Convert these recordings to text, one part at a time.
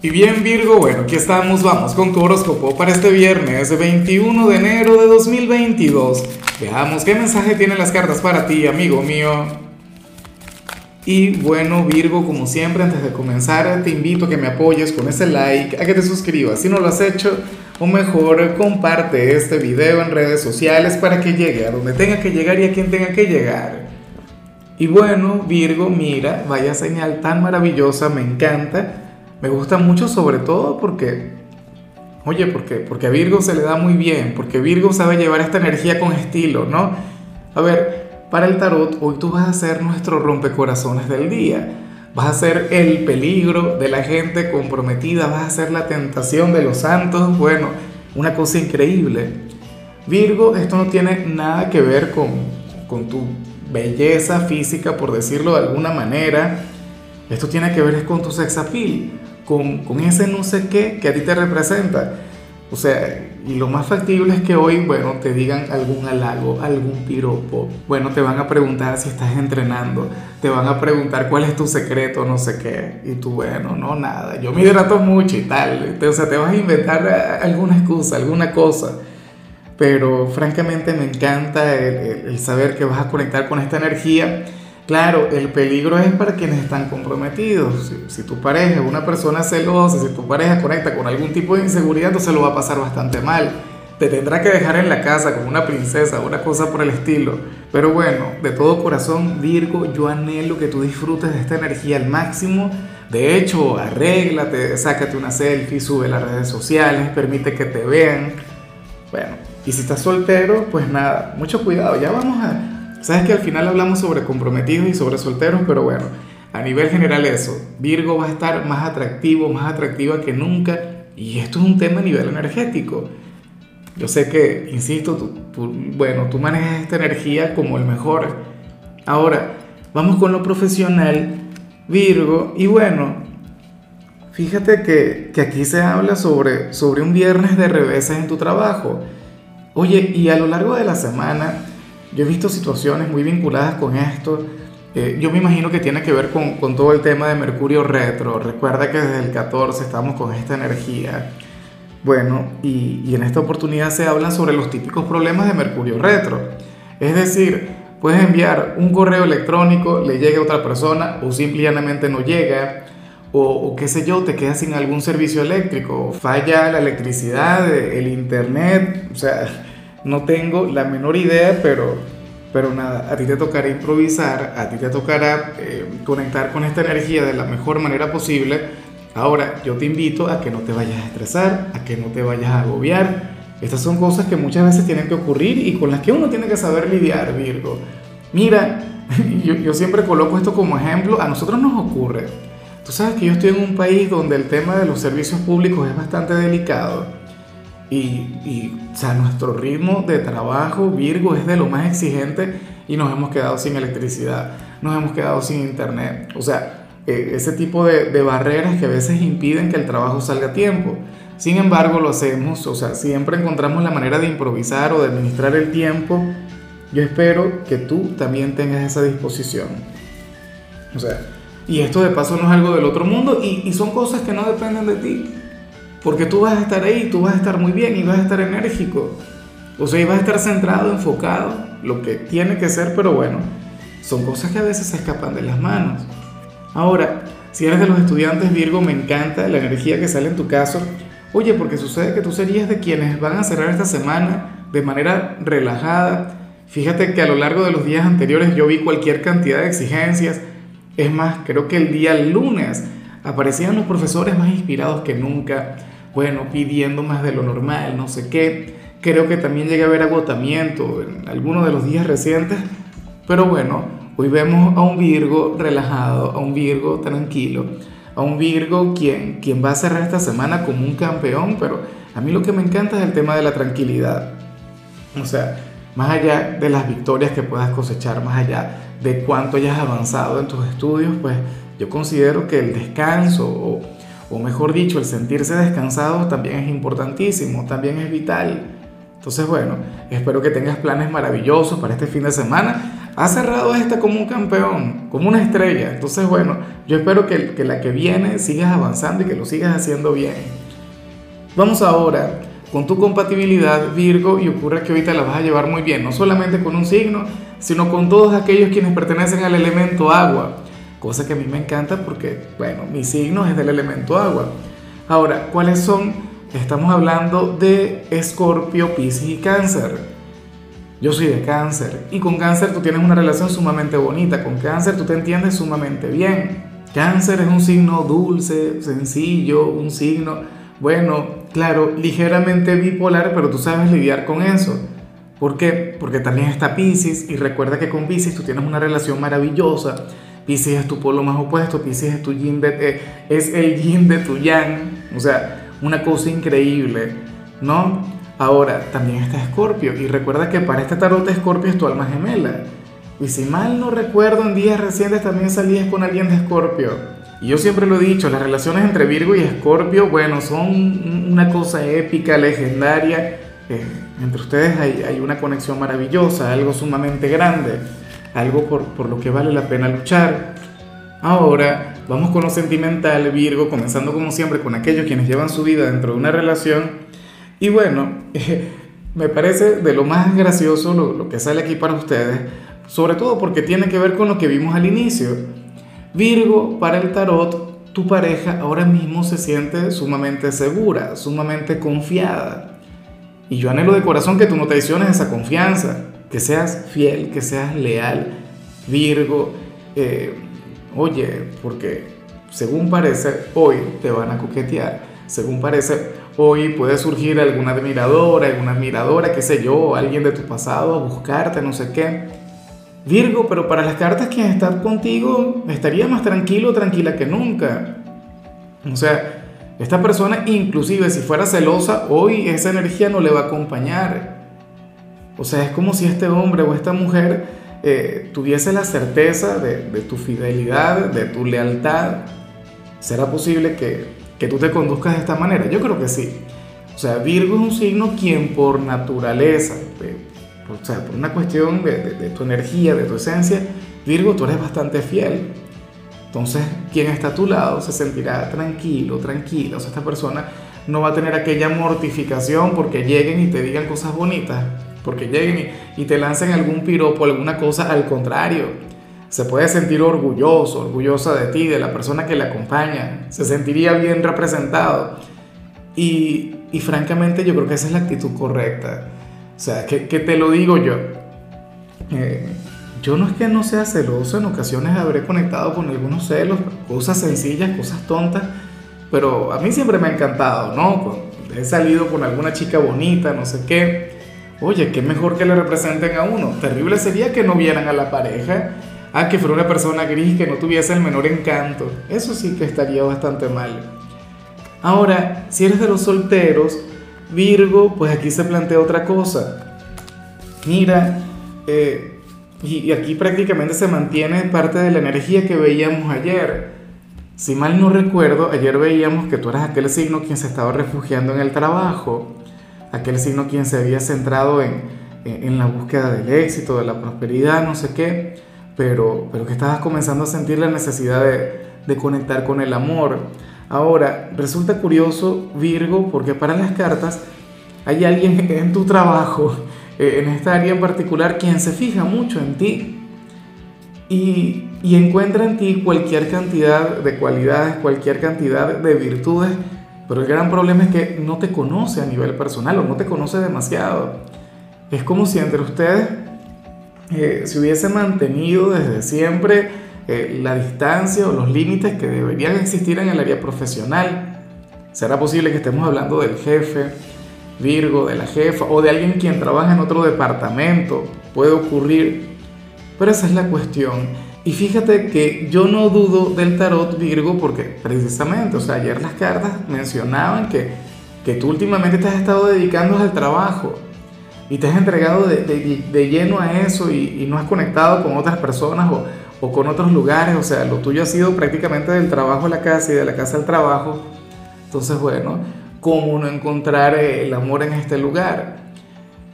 Y bien Virgo, bueno, aquí estamos, vamos con tu horóscopo para este viernes 21 de enero de 2022. Veamos qué mensaje tienen las cartas para ti, amigo mío. Y bueno Virgo, como siempre, antes de comenzar te invito a que me apoyes con ese like, a que te suscribas si no lo has hecho, o mejor comparte este video en redes sociales para que llegue a donde tenga que llegar y a quien tenga que llegar. Y bueno Virgo, mira, vaya señal tan maravillosa, me encanta me gusta mucho sobre todo porque, oye, porque, porque a Virgo se le da muy bien, porque Virgo sabe llevar esta energía con estilo, ¿no? A ver, para el tarot, hoy tú vas a ser nuestro rompecorazones del día. Vas a ser el peligro de la gente comprometida, vas a ser la tentación de los santos. Bueno, una cosa increíble. Virgo, esto no tiene nada que ver con, con tu belleza física, por decirlo de alguna manera. Esto tiene que ver con tu sexapil con, ese no sé qué que a ti te representa. O sea, y lo más factible es que hoy, bueno, te digan algún halago, algún piropo. Bueno, te van a preguntar si estás entrenando, te van a preguntar cuál es tu secreto, no sé qué. Y tú, bueno, no, nada, yo me hidrato mucho y tal. O sea, te vas a inventar alguna excusa, alguna cosa. Pero francamente me encanta el saber que vas a conectar con esta energía Claro, el peligro es para quienes están comprometidos. Si, tu pareja es una persona celosa, si tu pareja conecta con algún tipo de inseguridad, entonces lo va a pasar bastante mal. Te tendrá que dejar en la casa como una princesa, una cosa por el estilo. Pero bueno, de todo corazón, Virgo, yo anhelo que tú disfrutes de esta energía al máximo. De hecho, arréglate, sácate una selfie, sube las redes sociales, permite que te vean. Bueno, y si estás soltero, pues nada, mucho cuidado. Ya vamos a Sabes que al final hablamos sobre comprometidos y sobre solteros, pero bueno, a nivel general eso, Virgo va a estar más atractivo, más atractiva que nunca, y esto es un tema a nivel energético. Yo sé que, insisto, tú, bueno, tú manejas esta energía como el mejor. Ahora, vamos con lo profesional, Virgo, y bueno, fíjate que, que aquí se habla sobre, sobre un viernes de reveses en tu trabajo. Oye, y a lo largo de la semana, yo he visto situaciones muy vinculadas con esto. Eh, yo me imagino que tiene que ver con, con, todo el tema de Mercurio retro. Recuerda que desde el 14 estamos con esta energía. Bueno, y, y en esta oportunidad se habla sobre los típicos problemas de Mercurio retro. Es decir, puedes enviar un correo electrónico, le llega a otra persona o simplemente no llega. O, o, qué sé yo, te quedas sin algún servicio eléctrico, falla la electricidad, el internet, o sea, no tengo la menor idea, pero, pero nada, a ti te tocará improvisar, a ti te tocará eh, conectar con esta energía de la mejor manera posible. Ahora, yo te invito a que no te vayas a estresar, a que no te vayas a agobiar. Estas son cosas que muchas veces tienen que ocurrir y con las que uno tiene que saber lidiar, Virgo. Mira, yo, yo siempre coloco esto como ejemplo, a nosotros nos ocurre. Tú sabes que yo estoy en un país donde el tema de los servicios públicos es bastante delicado y, o sea, nuestro ritmo de trabajo, Virgo, es de lo más exigente y nos hemos quedado sin electricidad, nos hemos quedado sin internet. O sea, e, ese tipo de, de barreras que a veces impiden que el trabajo salga a tiempo. Sin embargo, lo hacemos, o sea, siempre encontramos la manera de improvisar o de administrar el tiempo. Yo espero que tú también tengas esa disposición. O sea, y esto de paso no es algo del otro mundo y, y son cosas que no dependen de ti. Porque tú vas a estar ahí, tú vas a estar muy bien y vas a estar enérgico. O sea, y vas a estar centrado, enfocado, lo que tiene que ser, pero bueno, son cosas que a veces se escapan de las manos. Ahora, si eres de los estudiantes Virgo, me encanta la energía que sale en tu caso. Oye, porque sucede que tú serías de quienes van a cerrar esta semana de manera relajada. Fíjate que a lo largo de los días anteriores yo vi cualquier cantidad de exigencias. Es más, creo que el día lunes aparecían los profesores más inspirados que nunca, bueno, pidiendo más de lo normal, no sé qué. Creo que también llegué a ver agotamiento en algunos de los días recientes, pero bueno, hoy vemos a un Virgo relajado, a un Virgo tranquilo, a un Virgo quien, quien va a cerrar esta semana como un campeón, pero a mí lo que me encanta es el tema de la tranquilidad. O sea, más allá de las victorias que puedas cosechar, más allá de cuánto hayas avanzado en tus estudios, pues yo considero que el descanso, o, mejor dicho, el sentirse descansado también es importantísimo, también es vital. Entonces, bueno, espero que tengas planes maravillosos para este fin de semana. ha cerrado esta como un campeón, como una estrella. Entonces, bueno, yo espero que, que la que viene sigas avanzando y que lo sigas haciendo bien. Vamos ahora con tu compatibilidad Virgo y ocurre que ahorita la vas a llevar muy bien, no solamente con un signo, sino con todos aquellos quienes pertenecen al elemento agua, cosa que a mí me encanta porque, bueno, mi signo es del elemento agua. Ahora, ¿cuáles son? Estamos hablando de Escorpio, Piscis y Cáncer. Yo soy de cáncer y con cáncer tú tienes una relación sumamente bonita, con cáncer tú te entiendes sumamente bien. Cáncer es un signo dulce, sencillo, un signo, bueno, claro, ligeramente bipolar, pero tú sabes lidiar con eso. ¿Por qué? Porque también está Pisces y recuerda que con Pisces tú tienes una relación maravillosa. Pisces es tu polo más opuesto, Pisces es tu yin de, eh, es el yin de tu yang, o sea, una cosa increíble, ¿no? Ahora, también está Escorpio y recuerda que para este tarot Escorpio es tu alma gemela. Y si mal no recuerdo, en días recientes también salías con alguien de Escorpio. Y yo siempre lo he dicho, las relaciones entre Virgo y Escorpio, bueno, son una cosa épica, legendaria entre ustedes hay, una conexión maravillosa, algo sumamente grande, algo por, por lo que vale la pena luchar. Ahora vamos con lo sentimental, Virgo, comenzando como siempre con aquellos quienes llevan su vida dentro de una relación. Y bueno, me parece de lo más gracioso lo, lo, que sale aquí para ustedes, sobre todo porque tiene que ver con lo que vimos al inicio. Virgo, para el tarot, tu pareja ahora mismo se siente sumamente segura, sumamente confiada. Y yo anhelo de corazón que tú no traiciones esa confianza, que seas fiel, que seas leal, Virgo. Eh, oye, porque según parece, hoy te van a coquetear. Según parece, hoy puede surgir alguna admiradora, alguna admiradora, qué sé yo, alguien de tu pasado a buscarte, no sé qué. Virgo, pero para las cartas que están contigo, estaría más tranquilo, tranquila que nunca. O sea, esta persona, inclusive si fuera celosa, hoy esa energía no le va a acompañar. O sea, es como si este hombre o esta mujer eh, tuviese la certeza de, tu fidelidad, de tu lealtad. ¿Será posible que, que tú te conduzcas de esta manera? Yo creo que sí. O sea, Virgo es un signo quien por naturaleza, o sea, por una cuestión de, de tu energía, de tu esencia, Virgo, tú eres bastante fiel. Entonces, quien está a tu lado se sentirá tranquilo, tranquila. O sea, esta persona no va a tener aquella mortificación porque lleguen y te digan cosas bonitas, porque lleguen y, te lancen algún piropo, alguna cosa. Al contrario, se puede sentir orgulloso, orgullosa de ti, de la persona que le acompaña. Se sentiría bien representado. Y, y francamente yo creo que esa es la actitud correcta. O sea, que, te lo digo yo. Eh, yo no es que no sea celoso, en ocasiones habré conectado con algunos celos, cosas sencillas, cosas tontas, pero a mí siempre me ha encantado, ¿no? He salido con alguna chica bonita, no sé qué. Oye, qué mejor que le representen a uno. Terrible sería que no vieran a la pareja, a que fuera una persona gris que no tuviese el menor encanto. Eso sí que estaría bastante mal. Ahora, si eres de los solteros, Virgo, pues aquí se plantea otra cosa. Mira, eh, y, aquí prácticamente se mantiene parte de la energía que veíamos ayer. Si mal no recuerdo, ayer veíamos que tú eras aquel signo quien se estaba refugiando en el trabajo, aquel signo quien se había centrado en, en, la búsqueda del éxito, de la prosperidad, no sé qué, pero, pero que estabas comenzando a sentir la necesidad de, de conectar con el amor. Ahora, resulta curioso, Virgo, porque para las cartas hay alguien en tu trabajo eh, en esta área en particular, quien se fija mucho en ti y, y encuentra en ti cualquier cantidad de cualidades, cualquier cantidad de virtudes, pero el gran problema es que no te conoce a nivel personal o no te conoce demasiado. Es como si entre ustedes eh, se hubiese mantenido desde siempre eh, la distancia o los límites que deberían existir en el área profesional. ¿Será posible que estemos hablando del jefe, Virgo, de la jefa o de alguien quien trabaja en otro departamento. Puede ocurrir. Pero esa es la cuestión. Y fíjate que yo no dudo del tarot Virgo porque precisamente, o sea, ayer las cartas mencionaban que, que tú últimamente te has estado dedicando al trabajo y te has entregado de, de, lleno a eso y, y, no has conectado con otras personas o, o, con otros lugares. O sea, lo tuyo ha sido prácticamente del trabajo a la casa y de la casa al trabajo. Entonces, bueno, cómo no encontrar el amor en este lugar.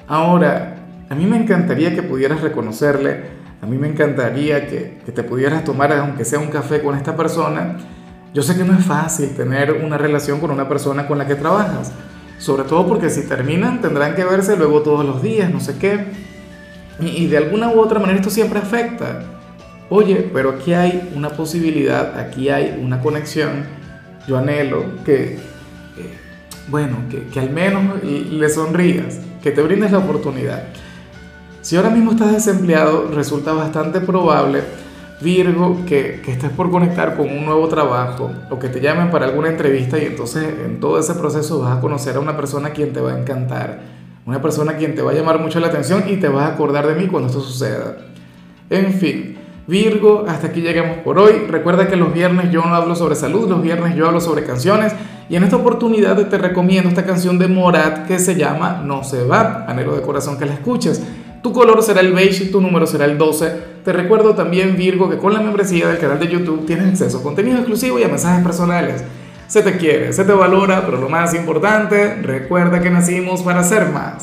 Ahora, a mí me encantaría que pudieras reconocerle A mí me encantaría que, que te pudieras tomar, aunque sea un café con esta persona. Yo sé que no es fácil tener una relación con una persona con la que trabajas, sobre todo porque si terminan tendrán que verse luego todos los días, no sé qué. Y, de alguna u otra manera esto siempre afecta. Oye, pero aquí hay una posibilidad, aquí hay una conexión. Yo anhelo que, bueno, que, que al menos le sonrías, que te brindes la oportunidad. Si ahora mismo estás desempleado, resulta bastante probable, Virgo, que, que, estés por conectar con un nuevo trabajo o que te llamen para alguna entrevista y entonces en todo ese proceso vas a conocer a una persona a quien te va a encantar, una persona a quien te va a llamar mucho la atención y te vas a acordar de mí cuando esto suceda. En fin, Virgo, hasta aquí llegamos por hoy. Recuerda que los viernes yo no hablo sobre salud, los viernes yo hablo sobre canciones. Y en esta oportunidad te recomiendo esta canción de Morat que se llama No se va. Anhelo de corazón que la escuches. Tu color será el beige y tu número será el 12. Te recuerdo también, Virgo, que con la membresía del canal de YouTube tienes acceso a contenido exclusivo y a mensajes personales. Se te quiere, se te valora, pero lo más importante, recuerda que nacimos para ser más.